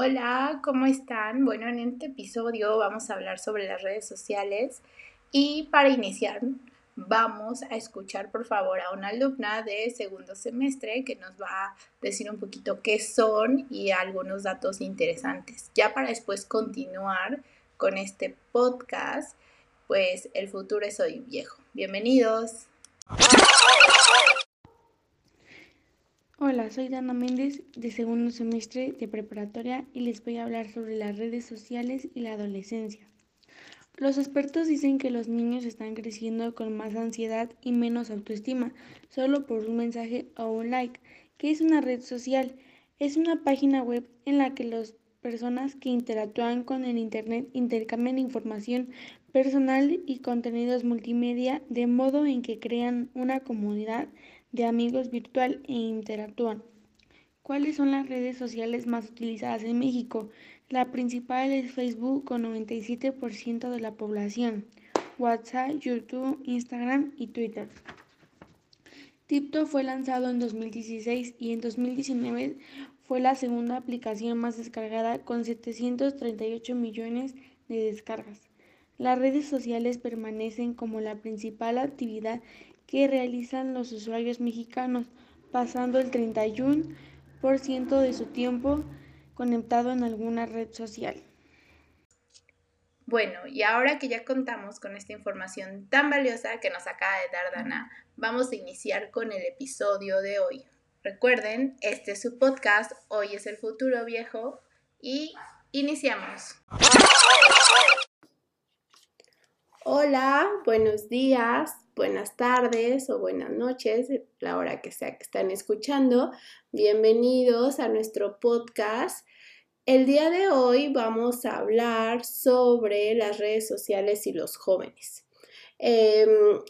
Hola, ¿cómo están? Bueno, en este episodio vamos a hablar sobre las redes sociales y para iniciar vamos a escuchar por favor a una alumna de segundo semestre que nos va a decir un poquito qué son y algunos datos interesantes. Ya para después continuar con este podcast, pues el futuro es hoy viejo. Bienvenidos. Hola, soy Dana Méndez de segundo semestre de preparatoria y les voy a hablar sobre las redes sociales y la adolescencia. Los expertos dicen que los niños están creciendo con más ansiedad y menos autoestima solo por un mensaje o un like. ¿Qué es una red social? Es una página web en la que las personas que interactúan con el Internet intercambian información personal y contenidos multimedia de modo en que crean una comunidad de amigos virtual e interactúan. ¿Cuáles son las redes sociales más utilizadas en México? La principal es Facebook con 97% de la población, WhatsApp, YouTube, Instagram y Twitter. TikTok fue lanzado en 2016 y en 2019 fue la segunda aplicación más descargada con 738 millones de descargas. Las redes sociales permanecen como la principal actividad que realizan los usuarios mexicanos, pasando el 31% de su tiempo conectado en alguna red social. Bueno, y ahora que ya contamos con esta información tan valiosa que nos acaba de dar Dana, vamos a iniciar con el episodio de hoy. Recuerden, este es su podcast, Hoy es el futuro viejo, y iniciamos. Hola, buenos días buenas tardes o buenas noches, la hora que sea que están escuchando. Bienvenidos a nuestro podcast. El día de hoy vamos a hablar sobre las redes sociales y los jóvenes. Em,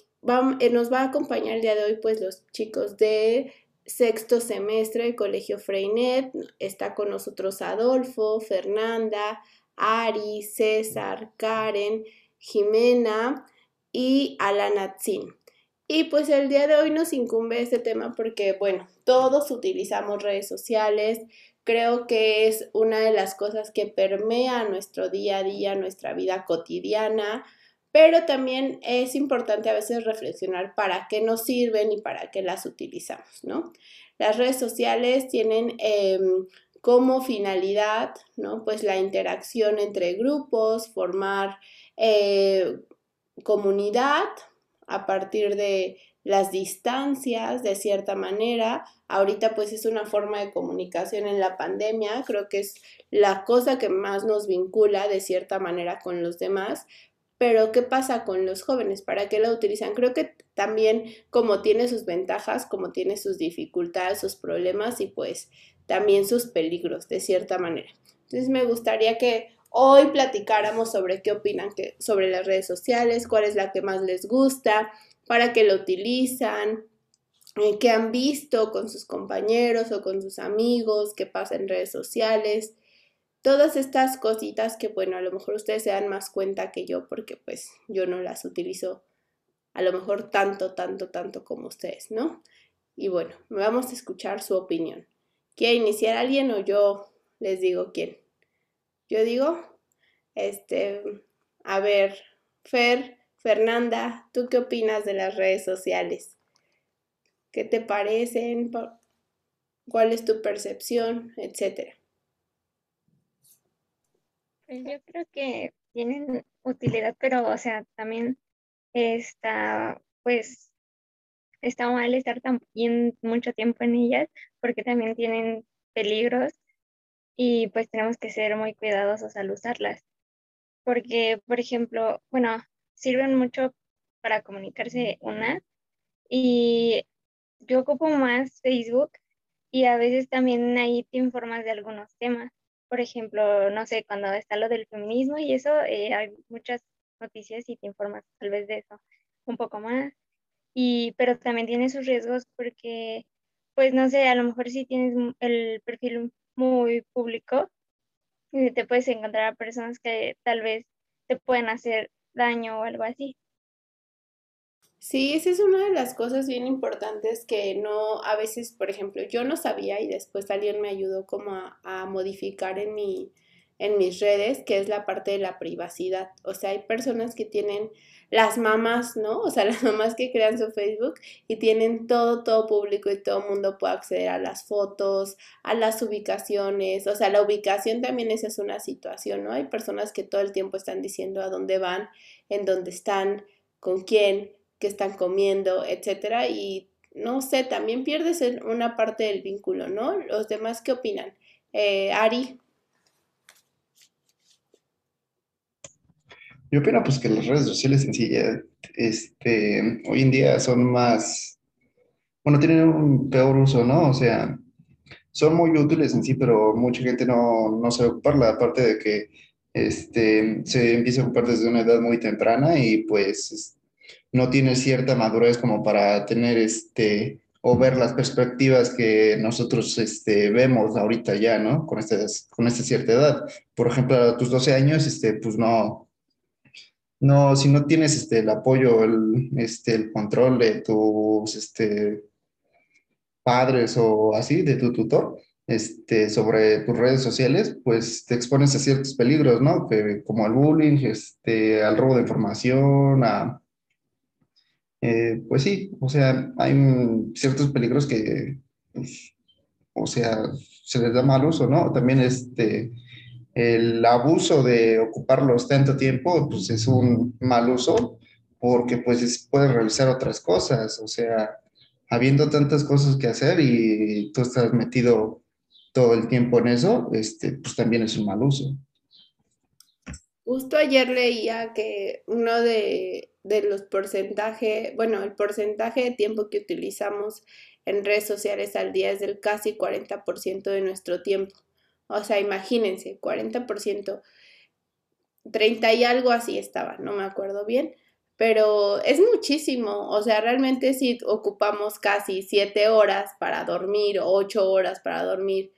eh, nos va a acompañar el día de hoy pues los chicos de sexto semestre del Colegio Freinet. Está con nosotros Adolfo, Fernanda, Ari, César, Karen, Jimena y Alanatzin. Y pues el día de hoy nos incumbe este tema porque, bueno, todos utilizamos redes sociales. Creo que es una de las cosas que permea nuestro día a día, nuestra vida cotidiana, pero también es importante a veces reflexionar para qué nos sirven y para qué las utilizamos, ¿no? Las redes sociales tienen em, como finalidad, ¿no? Pues la interacción entre grupos, formar eh, comunidad a partir de las distancias, de cierta manera. Ahorita pues es una forma de comunicación en la pandemia, creo que es la cosa que más nos vincula de cierta manera con los demás. Pero ¿qué pasa con los jóvenes? ¿Para qué la utilizan? Creo que también como tiene sus ventajas, como tiene sus dificultades, sus problemas y pues también sus peligros de cierta manera. Entonces me gustaría que hoy platicáramos sobre qué opinan sobre las redes sociales, cuál es la que más les gusta, para qué lo utilizan, eh, qué han visto con sus compañeros o con sus amigos, qué pasa en redes sociales. Todas estas cositas que, bueno, a lo mejor ustedes se dan más cuenta que yo porque pues yo no las utilizo a lo mejor tanto, tanto, tanto como ustedes, ¿no? Y bueno, vamos a escuchar su opinión. ¿Quiere iniciar alguien o yo les digo quién? Yo digo, este, a ver, Fer, Fernanda, ¿tú qué opinas de las redes sociales? ¿Qué te parecen? ¿Cuál es tu percepción? Etcétera. Pues yo creo que tienen utilidad, pero, o sea, también está, pues, está mal estar también mucho tiempo en ellas, porque también tienen peligros y pues tenemos que ser muy cuidadosos al usarlas. Porque, por ejemplo, bueno, sirven mucho para comunicarse una y yo ocupo más Facebook y a veces también ahí te informas de algunos temas. Por ejemplo, no sé, cuando está lo del feminismo y eso, eh, hay muchas noticias y te informas tal vez de eso un poco más. Y, pero también tiene sus riesgos porque, pues no sé, a lo mejor si tienes el perfil muy público y te puedes encontrar a personas que tal vez te pueden hacer daño o algo así. Sí, esa es una de las cosas bien importantes que no, a veces, por ejemplo, yo no sabía y después alguien me ayudó como a, a modificar en mi, en mis redes, que es la parte de la privacidad. O sea, hay personas que tienen las mamás, ¿no? O sea, las mamás que crean su Facebook y tienen todo, todo público y todo mundo puede acceder a las fotos, a las ubicaciones. O sea, la ubicación también esa es una situación, ¿no? Hay personas que todo el tiempo están diciendo a dónde van, en dónde están, con quién, qué están comiendo, etcétera. Y no sé, también pierdes una parte del vínculo, ¿no? Los demás, ¿qué opinan? Eh, Ari. Yo opino pues que las redes sociales en sí este, hoy en día son más, bueno, tienen un peor uso, ¿no? O sea, son muy útiles en sí, pero mucha gente no, no sabe ocuparla, aparte de que este, se empieza a ocupar desde una edad muy temprana y pues no tiene cierta madurez como para tener este, o ver las perspectivas que nosotros este, vemos ahorita ya, ¿no? Con, este, con esta cierta edad. Por ejemplo, a tus 12 años, este, pues no, no, si no tienes este, el apoyo, el, este, el control de tus este, padres o así, de tu tutor, este, sobre tus redes sociales, pues te expones a ciertos peligros, ¿no? Que, como al bullying, este, al robo de información, a... Eh, pues sí, o sea, hay ciertos peligros que, pues, o sea, se les da mal uso, ¿no? También este el abuso de ocuparlos tanto tiempo, pues es un mal uso, porque pues puedes realizar otras cosas, o sea, habiendo tantas cosas que hacer y tú estás metido todo el tiempo en eso, este, pues también es un mal uso. Justo ayer leía que uno de, de los porcentajes, bueno, el porcentaje de tiempo que utilizamos en redes sociales al día es del casi 40% de nuestro tiempo. O sea, imagínense, 40%, 30 y algo así estaba, no me acuerdo bien, pero es muchísimo. O sea, realmente si ocupamos casi 7 horas para dormir, 8 horas para dormir,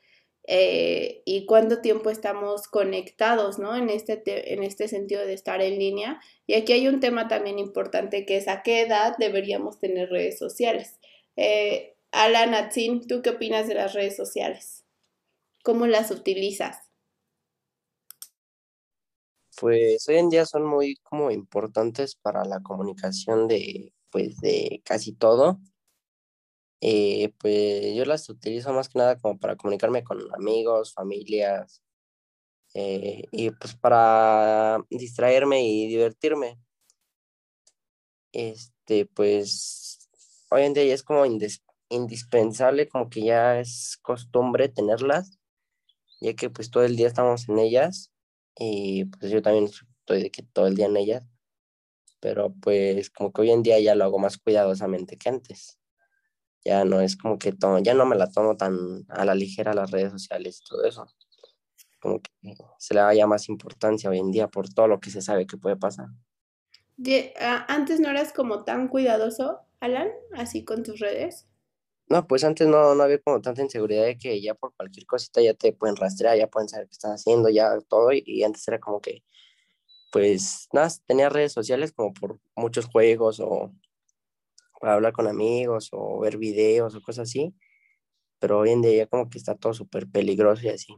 eh, y cuánto tiempo estamos conectados, ¿no? En este, en este sentido de estar en línea. Y aquí hay un tema también importante que es a qué edad deberíamos tener redes sociales. Eh, Alan Atzin, ¿tú qué opinas de las redes sociales? ¿Cómo las utilizas? Pues hoy en día son muy como importantes para la comunicación de pues de casi todo. Eh, pues yo las utilizo más que nada como para comunicarme con amigos, familias eh, y pues para distraerme y divertirme. Este, pues hoy en día ya es como indispensable, como que ya es costumbre tenerlas ya que pues todo el día estamos en ellas y pues yo también estoy de que todo el día en ellas, pero pues como que hoy en día ya lo hago más cuidadosamente que antes. Ya no es como que tomo, ya no me la tomo tan a la ligera las redes sociales y todo eso. Como que se le da ya más importancia hoy en día por todo lo que se sabe que puede pasar. Ah, antes no eras como tan cuidadoso, Alan, así con tus redes. No, pues antes no, no había como tanta inseguridad de que ya por cualquier cosita ya te pueden rastrear, ya pueden saber qué estás haciendo, ya todo. Y, antes era como que, pues nada, tenía redes sociales como por muchos juegos o para hablar con amigos o ver videos o cosas así. Pero hoy en día como que está todo súper peligroso y así.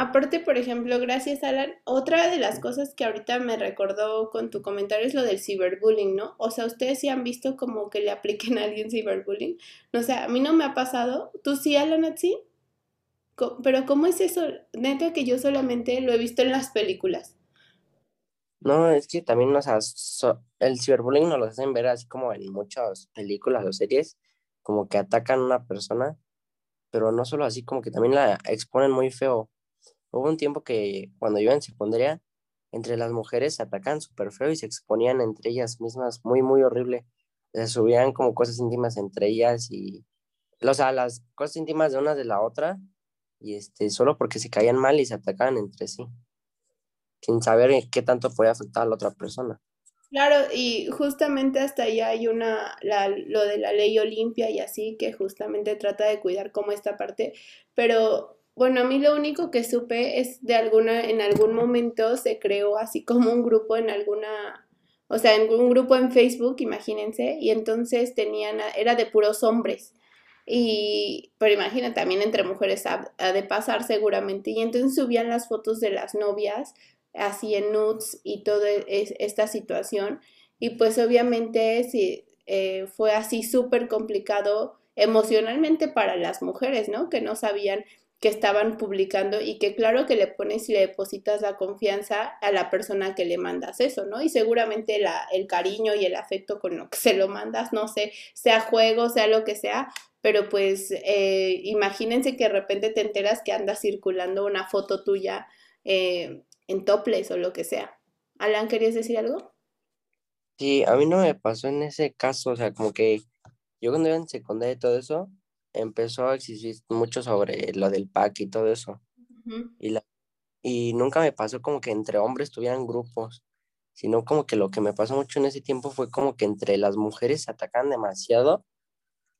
Aparte, por ejemplo, gracias Alan, otra de las cosas que ahorita me recordó con tu comentario es lo del ciberbullying, ¿no? O sea, ustedes sí han visto como que le apliquen a alguien ciberbullying. No sé, a mí no me ha pasado. ¿Tú sí, Alan, sí? Pero ¿cómo es eso? Neta que yo solamente lo he visto en las películas. No, es que también, o sea, el ciberbullying nos lo hacen ver así como en muchas películas o series, como que atacan a una persona, pero no solo así, como que también la exponen muy feo. Hubo un tiempo que cuando yo en secundaria, entre las mujeres se atacaban súper feo y se exponían entre ellas mismas muy, muy horrible. Se subían como cosas íntimas entre ellas y, o sea, las cosas íntimas de una de la otra y este, solo porque se caían mal y se atacaban entre sí, sin saber qué tanto podía afectar a la otra persona. Claro, y justamente hasta allá hay una, la, lo de la ley Olimpia y así, que justamente trata de cuidar como esta parte, pero bueno, a mí lo único que supe es de alguna, en algún momento se creó así como un grupo en alguna o sea, en un grupo en Facebook, imagínense, y entonces tenían, era de puros hombres. Y, pero imagina, también entre mujeres ha, de pasar seguramente. Y entonces subían las fotos de las novias, así en nudes y toda esta situación. Y pues obviamente sí, eh, fue así súper complicado emocionalmente para las mujeres, ¿no? Que no sabían que estaban publicando y que claro que le pones y le depositas la confianza a la persona que le mandas eso, ¿no? Y seguramente la, el cariño y el afecto con lo que se lo mandas, no sé, sea juego, sea lo que sea, pero pues eh, imagínense que de repente te enteras que anda circulando una foto tuya eh, en toples o lo que sea. Alan, ¿querías decir algo? Sí, a mí no me pasó en ese caso, o sea, como que yo cuando iba en secundaria y todo eso, empezó a existir mucho sobre lo del pack y todo eso. y, la, y nunca me pasó como que entre hombres tuvieran grupos, sino como que lo que me pasó mucho en ese tiempo fue como que entre las mujeres se atacan demasiado,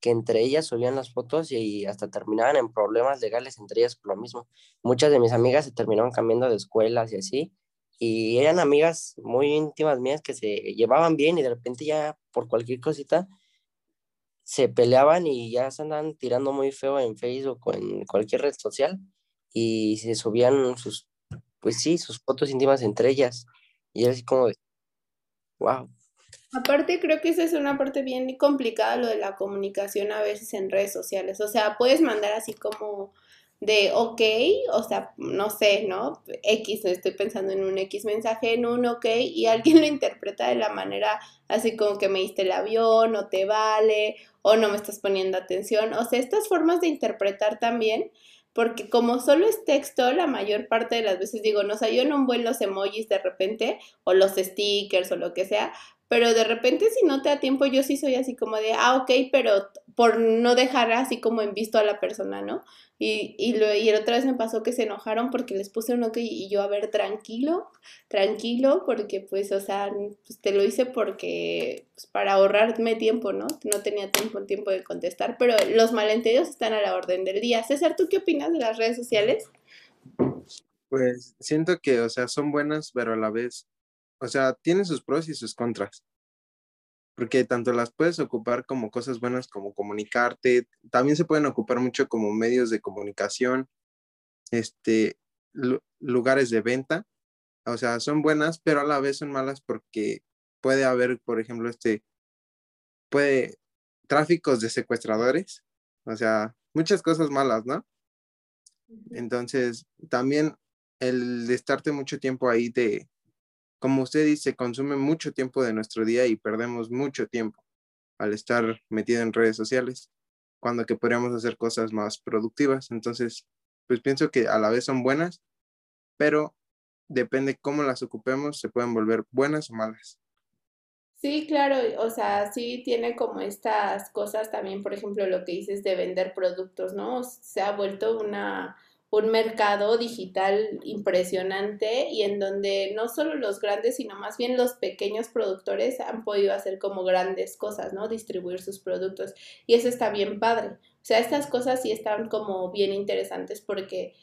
que entre ellas subían las fotos y hasta terminaban en problemas legales entre ellas por lo mismo. Muchas de mis amigas se terminaron cambiando de escuelas y así, y eran amigas muy íntimas mías que se llevaban bien y de repente ya por cualquier cosita se peleaban y ya se andan tirando muy feo en Facebook o en cualquier red social y se subían sus, pues sí, sus fotos íntimas entre ellas. Y era así como de, wow. Aparte, creo que esa es una parte bien complicada, lo de la comunicación a veces en redes sociales. O sea, puedes mandar así como de ok, o sea, no sé, ¿no? X, estoy pensando en un X mensaje, en un ok, y alguien lo interpreta de la manera así como que me diste el avión, o te vale, o no me estás poniendo atención. O sea, estas formas de interpretar también, porque como solo es texto, la mayor parte de las veces digo, no sé, yo no vuelo los emojis de repente, o los stickers, o lo que sea, pero de repente si no te da tiempo, yo sí soy así como de, ah, ok, pero por no dejar así como en visto a la persona, ¿no? Y, y, lo, y otra vez me pasó que se enojaron porque les puse un ok y yo, a ver, tranquilo, tranquilo, porque pues, o sea, pues, te lo hice porque, pues, para ahorrarme tiempo, ¿no? No tenía tiempo, tiempo de contestar, pero los malentendidos están a la orden del día. César, ¿tú qué opinas de las redes sociales? Pues siento que, o sea, son buenas, pero a la vez, o sea, tienen sus pros y sus contras porque tanto las puedes ocupar como cosas buenas como comunicarte, también se pueden ocupar mucho como medios de comunicación, este, lugares de venta, o sea, son buenas, pero a la vez son malas porque puede haber, por ejemplo, este, puede, tráficos de secuestradores, o sea, muchas cosas malas, ¿no? Entonces, también el de estarte mucho tiempo ahí de, como usted dice, consume mucho tiempo de nuestro día y perdemos mucho tiempo al estar metido en redes sociales, cuando que podríamos hacer cosas más productivas. Entonces, pues pienso que a la vez son buenas, pero depende cómo las ocupemos, se pueden volver buenas o malas. Sí, claro, o sea, sí tiene como estas cosas también, por ejemplo, lo que dices de vender productos, ¿no? Se ha vuelto una, un mercado digital impresionante y en donde no solo los grandes, sino más bien los pequeños productores han podido hacer como grandes cosas, ¿no? Distribuir sus productos. Y eso está bien padre. O sea, estas cosas sí están como bien interesantes porque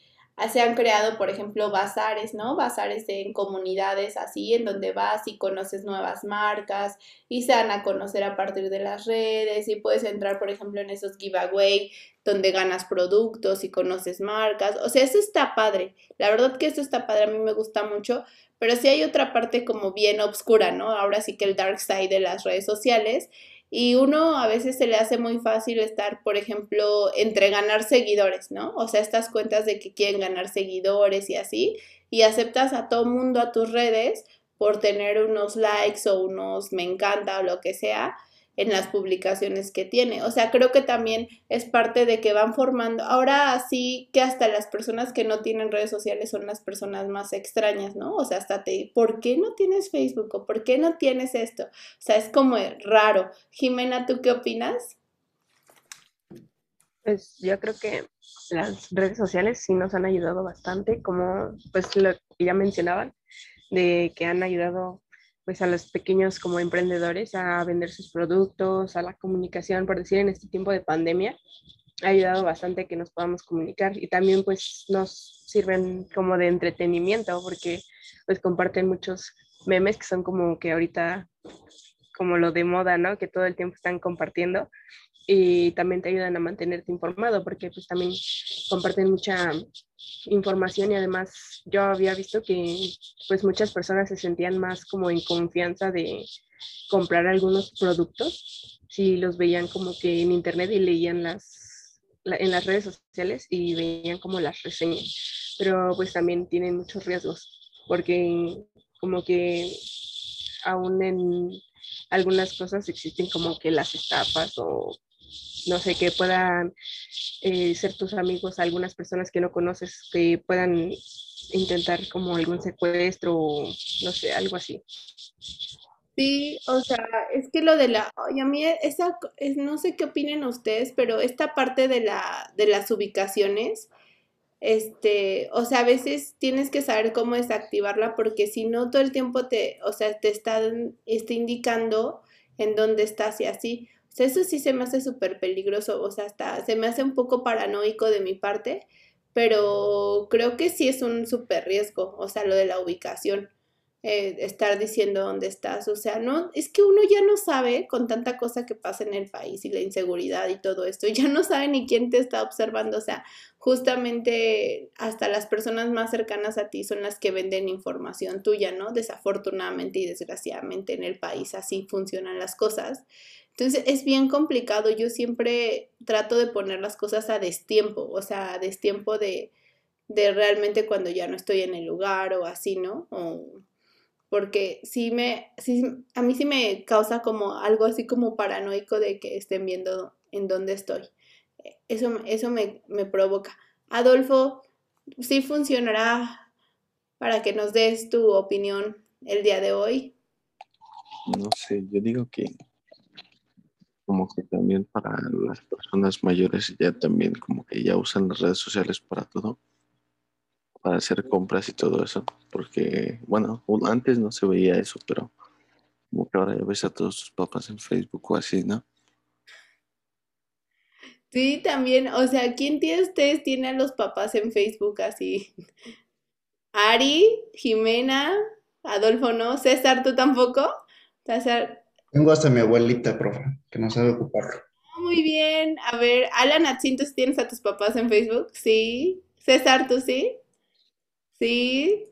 se han creado, por ejemplo, bazares, ¿no? Bazares en comunidades así, en donde vas y conoces nuevas marcas y se van a conocer a partir de las redes y puedes entrar, por ejemplo, en esos giveaway donde ganas productos y conoces marcas. O sea, eso está padre. La verdad que eso está padre, a mí me gusta mucho, pero sí hay otra parte como bien oscura, ¿no? Ahora sí que el dark side de las redes sociales y uno a veces se le hace muy fácil estar, por ejemplo, entre ganar seguidores, ¿no? O sea, estas cuentas de que quieren ganar seguidores y así, y aceptas a todo mundo a tus redes por tener unos likes o unos me encanta o lo que sea, en las publicaciones que tiene. O sea, creo que también es parte de que van formando. Ahora sí que hasta las personas que no tienen redes sociales son las personas más extrañas, ¿no? O sea, hasta te, ¿por qué no tienes Facebook o por qué no tienes esto? O sea, es como raro. Jimena, ¿tú qué opinas? Pues yo creo que las redes sociales sí nos han ayudado bastante, como pues lo que ya mencionaban, de que han ayudado pues a los pequeños como emprendedores a vender sus productos, a la comunicación, por decir, en este tiempo de pandemia, ha ayudado bastante que nos podamos comunicar y también pues nos sirven como de entretenimiento porque pues comparten muchos memes que son como que ahorita como lo de moda, ¿no? Que todo el tiempo están compartiendo y también te ayudan a mantenerte informado porque pues también comparten mucha información y además yo había visto que pues muchas personas se sentían más como en confianza de comprar algunos productos si los veían como que en internet y leían las en las redes sociales y veían como las reseñas. Pero pues también tienen muchos riesgos porque como que aún en algunas cosas existen como que las estafas o no sé, que puedan eh, ser tus amigos, algunas personas que no conoces, que puedan intentar como algún secuestro o no sé, algo así. Sí, o sea, es que lo de la, oye, a mí esa, es, no sé qué opinen ustedes, pero esta parte de la, de las ubicaciones, este, o sea, a veces tienes que saber cómo desactivarla porque si no todo el tiempo te, o sea, te están, está indicando en dónde estás y así eso sí se me hace súper peligroso, o sea, hasta se me hace un poco paranoico de mi parte, pero creo que sí es un súper riesgo, o sea, lo de la ubicación. Eh, estar diciendo dónde estás. O sea, no, es que uno ya no sabe con tanta cosa que pasa en el país y la inseguridad y todo esto, ya no sabe ni quién te está observando. O sea, justamente hasta las personas más cercanas a ti son las que venden información tuya, ¿no? Desafortunadamente y desgraciadamente en el país así funcionan las cosas. Entonces es bien complicado. Yo siempre trato de poner las cosas a destiempo, o sea, a destiempo de, de realmente cuando ya no estoy en el lugar o así, ¿no? O, porque sí me, sí, a mí sí me causa como algo así como paranoico de que estén viendo en dónde estoy. Eso, eso me, me provoca. Adolfo, ¿sí funcionará para que nos des tu opinión el día de hoy? No sé, yo digo que como que también para las personas mayores ya también como que ya usan las redes sociales para todo para hacer compras y todo eso, porque, bueno, antes no se veía eso, pero como que ahora ya ves a todos tus papás en Facebook o así, ¿no? Sí, también, o sea, ¿quién tiene ustedes tiene a los papás en Facebook así? Ari, Jimena, Adolfo, ¿no? César, ¿tú tampoco? César. Tengo hasta mi abuelita, profe, que no sabe ocuparlo. Ah, muy bien. A ver, Alan Atzinto, ¿tienes a tus papás en Facebook? Sí. César, ¿tú sí? Sí.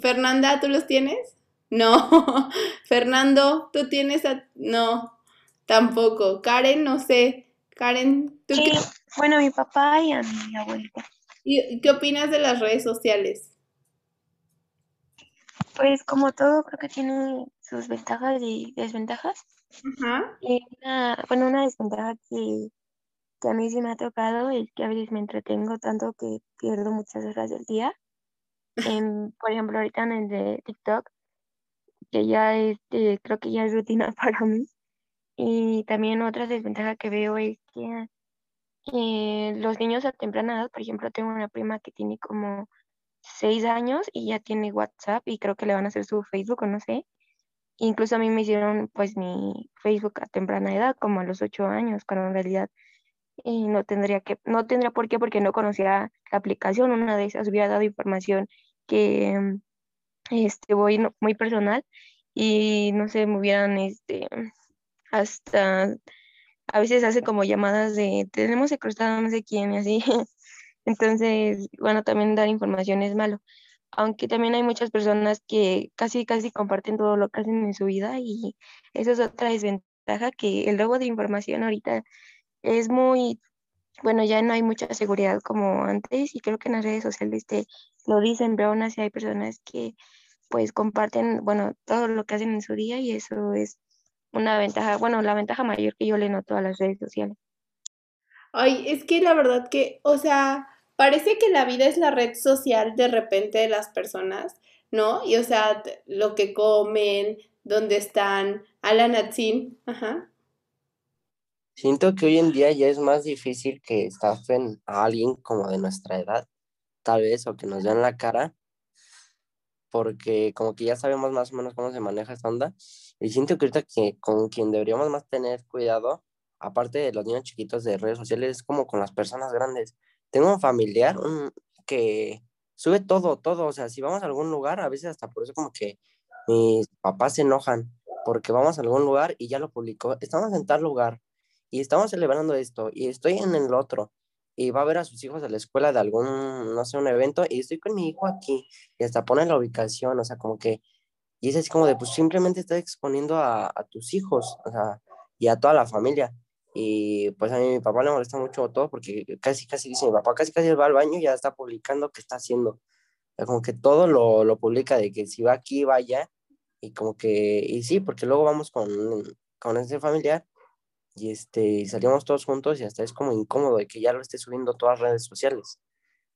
Fernanda, ¿tú los tienes? No. Fernando, ¿tú tienes a... No, tampoco. Karen, no sé. Karen, ¿tú sí, Bueno, mi papá y a mi abuelita. ¿Y qué opinas de las redes sociales? Pues como todo, creo que tiene sus ventajas y desventajas. Ajá. una, bueno, una desventaja que, que a mí sí me ha tocado es que a veces me entretengo tanto que pierdo muchas horas del día por ejemplo, ahorita en el de TikTok, que ya es, creo que ya es rutina para mí. Y también otra desventaja que veo es que los niños a temprana edad, por ejemplo, tengo una prima que tiene como seis años y ya tiene WhatsApp y creo que le van a hacer su Facebook o no sé. Incluso a mí me hicieron pues mi Facebook a temprana edad, como a los ocho años, cuando en realidad y no tendría que, no tendría por qué porque no conocía la aplicación, una de esas hubiera dado información que este voy muy personal y no sé, me hubieran este hasta a veces hace como llamadas de tenemos secuestrado no sé quién y así. Entonces, bueno, también dar información es malo. Aunque también hay muchas personas que casi casi comparten todo lo que hacen en su vida y eso es otra desventaja que el robo de información ahorita es muy, bueno, ya no hay mucha seguridad como antes y creo que en las redes sociales te lo dicen, pero aún así hay personas que pues comparten, bueno, todo lo que hacen en su día y eso es una ventaja, bueno, la ventaja mayor que yo le noto a las redes sociales. Ay, es que la verdad que, o sea, parece que la vida es la red social de repente de las personas, ¿no? Y o sea, lo que comen, dónde están, Alan Atzin, ajá. Siento que hoy en día ya es más difícil que estafen a alguien como de nuestra edad, tal vez, o que nos den la cara, porque como que ya sabemos más o menos cómo se maneja esta onda. Y siento que ahorita que con quien deberíamos más tener cuidado, aparte de los niños chiquitos de redes sociales, es como con las personas grandes. Tengo un familiar que sube todo, todo, o sea, si vamos a algún lugar, a veces hasta por eso como que mis papás se enojan porque vamos a algún lugar y ya lo publicó, estamos en tal lugar y estamos celebrando esto y estoy en el otro y va a ver a sus hijos a la escuela de algún, no sé, un evento y estoy con mi hijo aquí y hasta pone la ubicación, o sea, como que, y es así como de, pues simplemente estás exponiendo a, a tus hijos, o sea, y a toda la familia. Y pues a mí mi papá le molesta mucho todo porque casi, casi dice, mi papá casi, casi va al baño y ya está publicando qué está haciendo. como que todo lo, lo publica de que si va aquí, va allá. Y como que, y sí, porque luego vamos con, con ese familiar y este, salimos todos juntos y hasta es como incómodo de que ya lo esté subiendo todas las redes sociales.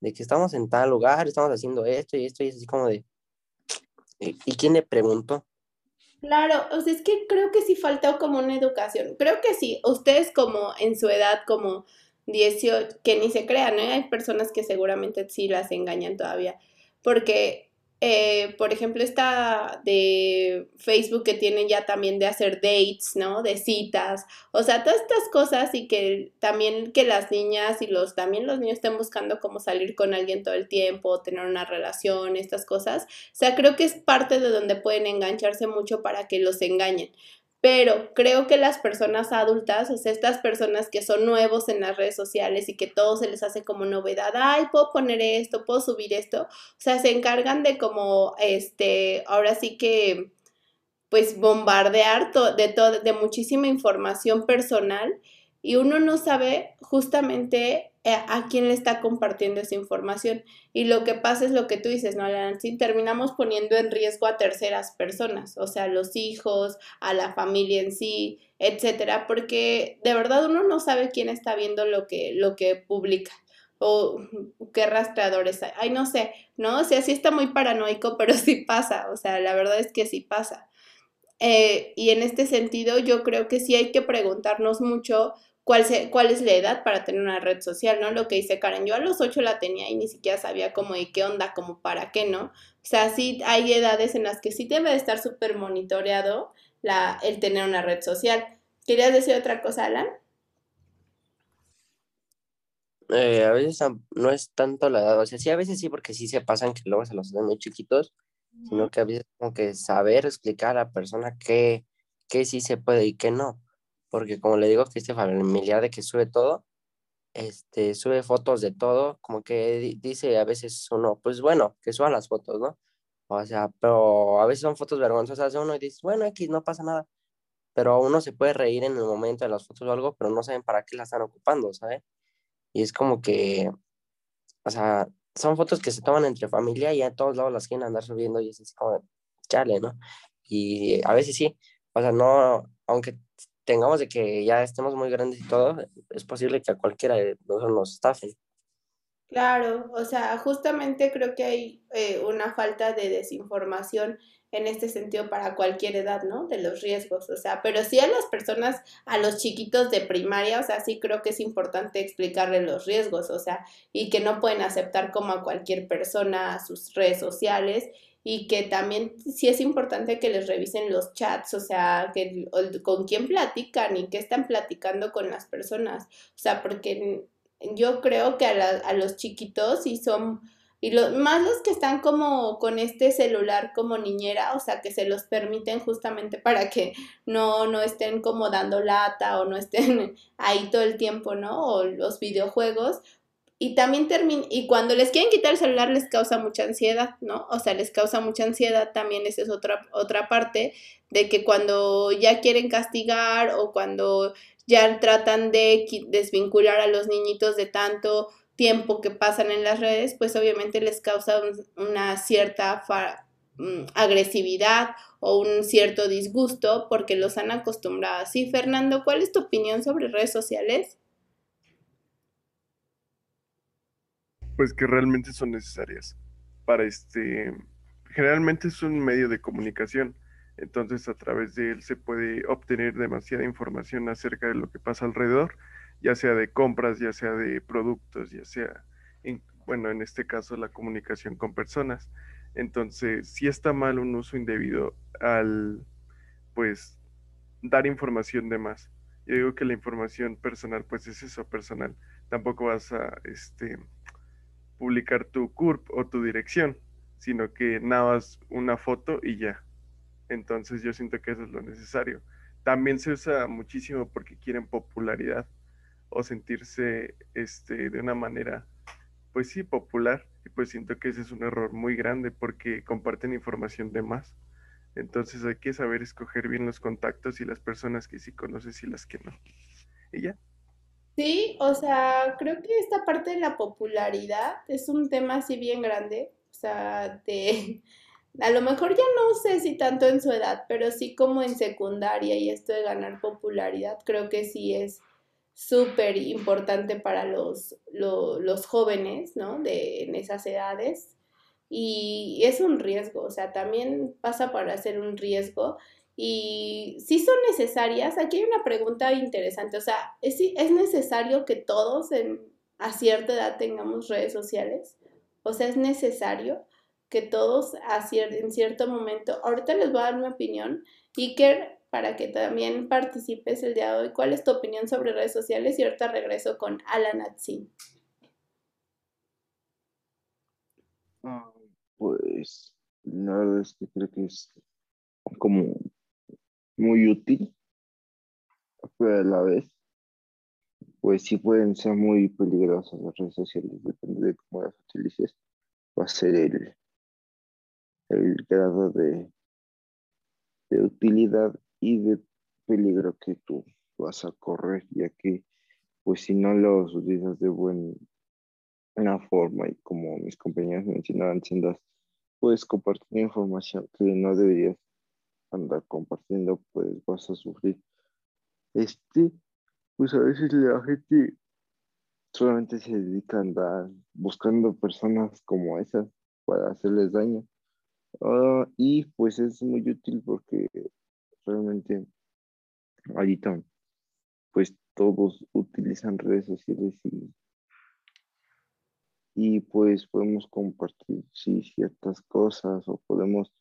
De que estamos en tal lugar, estamos haciendo esto y esto y es así como de, ¿y quién le preguntó? Claro, o sea, es que creo que sí falta como una educación. Creo que sí, ustedes como en su edad, como 18, que ni se crean, ¿no? Hay personas que seguramente sí las engañan todavía. Porque eh, por ejemplo, esta de Facebook que tienen ya también de hacer dates, ¿no? De citas, o sea, todas estas cosas y que también que las niñas y los, también los niños estén buscando cómo salir con alguien todo el tiempo, tener una relación, estas cosas. O sea, creo que es parte de donde pueden engancharse mucho para que los engañen. Pero creo que las personas adultas, o sea, estas personas que son nuevos en las redes sociales y que todo se les hace como novedad, ay, puedo poner esto, puedo subir esto, o sea, se encargan de como, este, ahora sí que, pues bombardear de, de muchísima información personal y uno no sabe justamente a quién le está compartiendo esa información. Y lo que pasa es lo que tú dices, ¿no? Sí, terminamos poniendo en riesgo a terceras personas, o sea, a los hijos, a la familia en sí, etcétera, porque de verdad uno no sabe quién está viendo lo que, lo que publica o qué rastreadores hay. Ay, no sé, ¿no? O sea, sí está muy paranoico, pero sí pasa, o sea, la verdad es que sí pasa. Eh, y en este sentido, yo creo que sí hay que preguntarnos mucho cuál, cuál es la edad para tener una red social, ¿no? Lo que dice Karen, yo a los ocho la tenía y ni siquiera sabía cómo y qué onda, como para qué, ¿no? O sea, sí hay edades en las que sí debe de estar súper monitoreado la, el tener una red social. ¿Querías decir otra cosa, Alan? Eh, a veces no es tanto la edad, o sea, sí, a veces sí, porque sí se pasan que luego se los hacen muy chiquitos, sino que a veces como que saber explicar a la persona qué, qué sí se puede y qué no porque como le digo que este familiar de que sube todo, este, sube fotos de todo, como que dice a veces uno, pues bueno, que suban las fotos, ¿no? O sea, pero a veces son fotos vergonzosas de uno y dice, bueno, aquí no pasa nada. Pero uno se puede reír en el momento de las fotos o algo, pero no saben para qué la están ocupando, ¿sabes? Y es como que, o sea, son fotos que se toman entre familia y a todos lados las quieren andar subiendo y es así como, chale, ¿no? Y a veces sí, o sea, no, aunque tengamos de que ya estemos muy grandes y todo, es posible que a cualquiera de nosotros nos estafen. Claro, o sea, justamente creo que hay eh, una falta de desinformación en este sentido para cualquier edad, ¿no? De los riesgos, o sea, pero sí a las personas, a los chiquitos de primaria, o sea, sí creo que es importante explicarles los riesgos, o sea, y que no pueden aceptar como a cualquier persona a sus redes sociales y que también sí es importante que les revisen los chats, o sea, que, con quién platican y qué están platicando con las personas, o sea, porque yo creo que a, a los chiquitos y son, y los, más los que están como con este celular como niñera, o sea, que se los permiten justamente para que no, no estén como dando lata o no estén ahí todo el tiempo, ¿no? O los videojuegos, y también termina, y cuando les quieren quitar el celular les causa mucha ansiedad, ¿no? O sea, les causa mucha ansiedad también, esa es otra, otra parte, de que cuando ya quieren castigar o cuando ya tratan de desvincular a los niñitos de tanto tiempo que pasan en las redes, pues obviamente les causa una cierta mm, agresividad o un cierto disgusto porque los han acostumbrado así. Fernando, ¿cuál es tu opinión sobre redes sociales? Pues que realmente son necesarias para este generalmente es un medio de comunicación. Entonces a través de él se puede obtener demasiada información acerca de lo que pasa alrededor ya sea de compras ya sea de productos ya sea en, bueno en este caso la comunicación con personas. Entonces si está mal un uso indebido al pues dar información de más. Yo digo que la información personal pues es eso personal. Tampoco vas a este publicar tu CURP o tu dirección, sino que nada más una foto y ya. Entonces yo siento que eso es lo necesario. También se usa muchísimo porque quieren popularidad o sentirse este, de una manera, pues sí, popular. Y pues siento que ese es un error muy grande porque comparten información de más. Entonces hay que saber escoger bien los contactos y las personas que sí conoces y las que no. Y ya. Sí, o sea, creo que esta parte de la popularidad es un tema así bien grande. O sea, de, a lo mejor ya no sé si tanto en su edad, pero sí como en secundaria y esto de ganar popularidad, creo que sí es súper importante para los, los jóvenes, ¿no? De, en esas edades. Y es un riesgo, o sea, también pasa para ser un riesgo. Y si son necesarias, aquí hay una pregunta interesante, o sea, ¿es, es necesario que todos en, a cierta edad tengamos redes sociales? O sea, es necesario que todos a en cierto momento, ahorita les voy a dar mi opinión, Iker, para que también participes el día de hoy, ¿cuál es tu opinión sobre redes sociales? Y ahorita regreso con Alan Atsin. Ah, pues la verdad es que creo que es como muy útil, pero a la vez, pues sí pueden ser muy peligrosas las redes sociales, depende de cómo las utilices, va a ser el, el grado de, de utilidad y de peligro que tú vas a correr, ya que pues si no los utilizas de buena forma y como mis compañeros mencionaban, puedes compartir información que no deberías andar compartiendo, pues vas a sufrir. Este, pues a veces la gente solamente se dedica a andar buscando personas como esas para hacerles daño. Ah, y pues es muy útil porque realmente ahorita pues todos utilizan redes sociales y, y pues podemos compartir sí, ciertas cosas o podemos,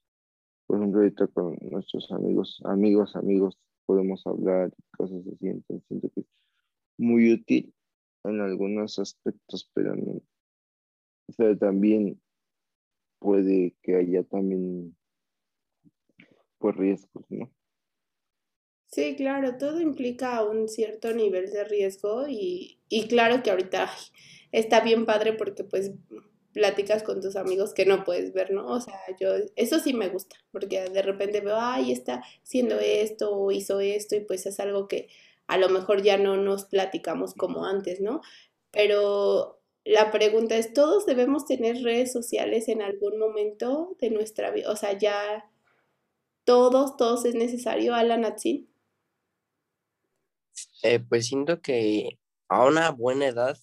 por ejemplo, ahorita con nuestros amigos, amigos, amigos, podemos hablar y cosas así, entonces siento que es muy útil en algunos aspectos, pero no, también puede que haya también pues riesgos, ¿no? Sí, claro, todo implica un cierto nivel de riesgo y, y claro que ahorita está bien padre porque pues platicas con tus amigos que no puedes ver, ¿no? O sea, yo, eso sí me gusta, porque de repente veo, ay, está haciendo esto o hizo esto y pues es algo que a lo mejor ya no nos platicamos como antes, ¿no? Pero la pregunta es, ¿todos debemos tener redes sociales en algún momento de nuestra vida? O sea, ya todos, todos es necesario, Alan Atsin. Eh, pues siento que a una buena edad,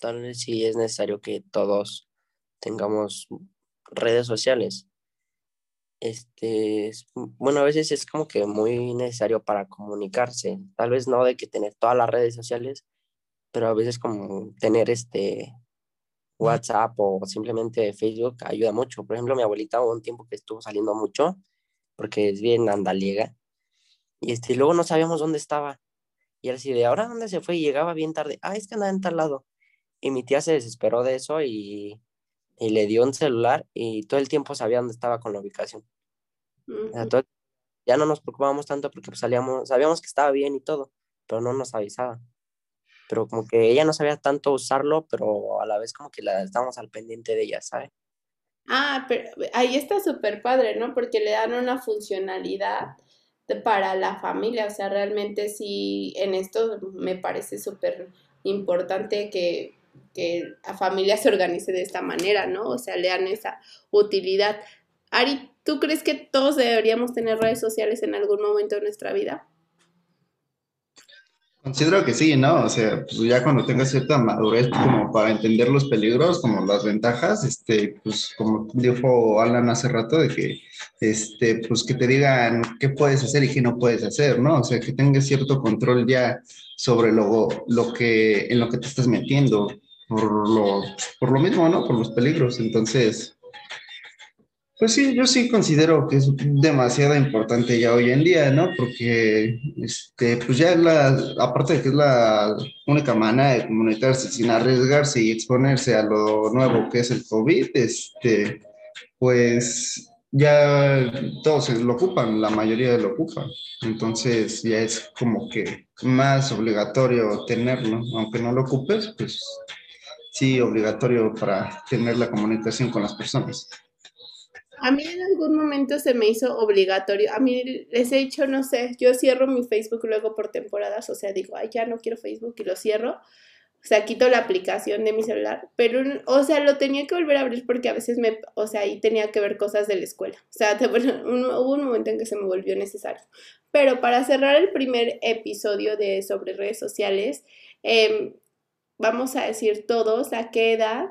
tal vez sí es necesario que todos tengamos redes sociales. Este, bueno, a veces es como que muy necesario para comunicarse. Tal vez no de que tener todas las redes sociales, pero a veces como tener este WhatsApp o simplemente Facebook ayuda mucho. Por ejemplo, mi abuelita hubo un tiempo que estuvo saliendo mucho porque es bien andaliega y este, luego no sabíamos dónde estaba. Y él así de, ¿ahora dónde se fue? Y llegaba bien tarde. Ah, es que andaba en tal lado. Y mi tía se desesperó de eso y, y le dio un celular y todo el tiempo sabía dónde estaba con la ubicación. Ya no nos preocupábamos tanto porque pues, salíamos, sabíamos que estaba bien y todo, pero no nos avisaba pero como que ella no sabía tanto usarlo, pero a la vez como que la estábamos al pendiente de ella, ¿sabes? Ah, pero ahí está súper padre, ¿no? Porque le dan una funcionalidad para la familia, o sea, realmente sí, en esto me parece súper importante que, que la familia se organice de esta manera, ¿no? O sea, le dan esa utilidad. Ari, ¿tú crees que todos deberíamos tener redes sociales en algún momento de nuestra vida? Considero que sí, ¿no? O sea, pues ya cuando tengas cierta madurez como para entender los peligros, como las ventajas, este, pues como dijo Alan hace rato, de que, este, pues que te digan qué puedes hacer y qué no puedes hacer, ¿no? O sea, que tengas cierto control ya sobre lo, lo que, en lo que te estás metiendo, por lo, por lo mismo, ¿no? Por los peligros. Entonces, pues sí, yo sí considero que es demasiado importante ya hoy en día, ¿no? Porque, este, pues ya la, aparte de que es la única manera de comunicarse sin arriesgarse y exponerse a lo nuevo que es el COVID, este, pues ya todos lo ocupan, la mayoría lo ocupan. Entonces ya es como que más obligatorio tenerlo, aunque no lo ocupes, pues sí, obligatorio para tener la comunicación con las personas. A mí en algún momento se me hizo obligatorio. A mí les he dicho, no sé, yo cierro mi Facebook luego por temporadas, o sea, digo, ay, ya no quiero Facebook y lo cierro. O sea, quito la aplicación de mi celular, pero, o sea, lo tenía que volver a abrir porque a veces me, o sea, ahí tenía que ver cosas de la escuela. O sea, hubo un momento en que se me volvió necesario. Pero para cerrar el primer episodio de sobre redes sociales, em, vamos a decir todos a qué edad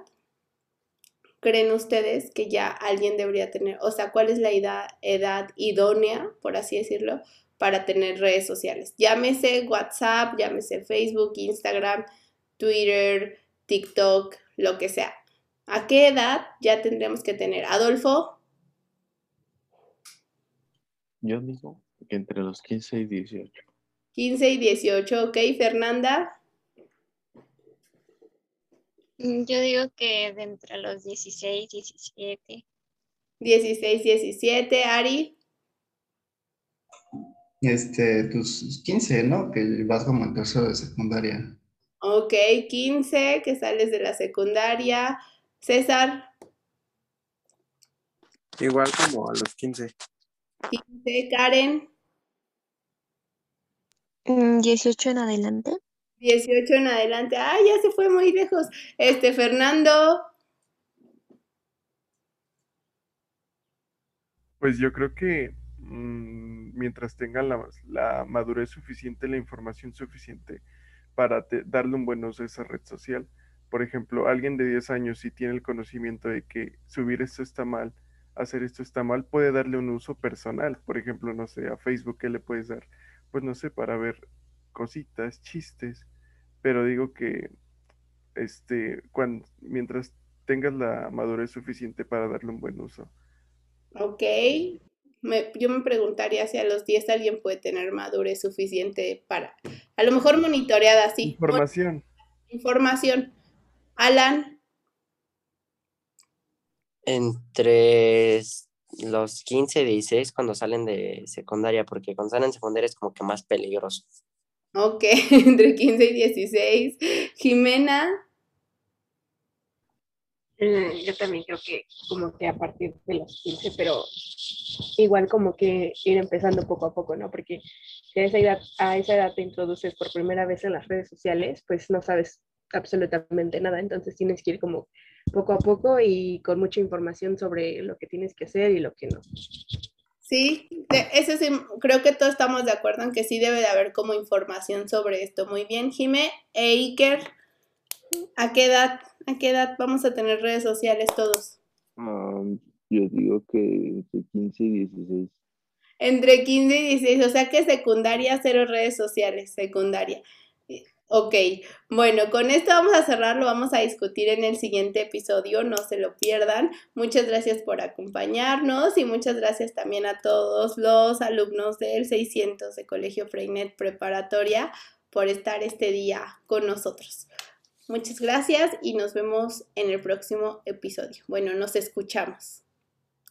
creen ustedes que ya alguien debería tener, o sea, cuál es la edad, edad idónea, por así decirlo, para tener redes sociales. Llámese WhatsApp, llámese Facebook, Instagram, Twitter, TikTok, lo que sea. ¿A qué edad ya tendremos que tener? Adolfo. Yo digo que entre los 15 y 18. 15 y 18, ok. Fernanda. Mm, yo digo que de entre los 16, 17. 16, 17, Ari. Este, tus 15, ¿no? Que vas como en tercero de secundaria. Ok, 15, que sales de la secundaria. César. Igual como a los 15. 15, Karen. 18 mm, en adelante. 18 en adelante. Ah, ya se fue muy lejos. Este, Fernando. Pues yo creo que mm, mientras tengan la, madurez suficiente, la información suficiente para darle un buen uso a esa red social. Por ejemplo, alguien de 10 años, si tiene el conocimiento de que subir esto está mal, hacer esto está mal, puede darle un uso personal. Por ejemplo, no sé, a Facebook, ¿qué le puedes dar? Pues no sé, para ver cositas, chistes, pero digo que este, cuando, mientras tengas la madurez suficiente para darle un buen uso. Ok. yo me preguntaría si a los 10 alguien puede tener madurez suficiente para, a lo mejor monitoreada, así. Información. Información. Alan. Entre los 15 y 16 cuando salen de secundaria, porque cuando salen de secundaria es como que más peligroso. Ok, entre 15 y 16. Jimena. Mm, yo también creo que como que a partir de los 15, pero igual como que ir empezando poco a poco, ¿no? Porque a esa edad, a esa edad te introduces por primera vez en las redes sociales, pues no sabes absolutamente nada, entonces tienes que ir como poco a poco y con mucha información sobre lo que tienes que hacer y lo que no. Sí, eso sí, creo que todos estamos de acuerdo en que sí debe de haber como información sobre esto. Muy bien, Jime e Iker, ¿a qué edad, a qué edad vamos a tener redes sociales todos? yo digo que entre 15 y 16. Entre 15 y 16, o sea que secundaria, cero redes sociales, secundaria. Ok, bueno, con esto vamos a cerrar, lo vamos a discutir en el siguiente episodio, no se lo pierdan. Muchas gracias por acompañarnos y muchas gracias también a todos los alumnos del 600 de Colegio Freinet Preparatoria por estar este día con nosotros. Muchas gracias y nos vemos en el próximo episodio. Bueno, nos escuchamos.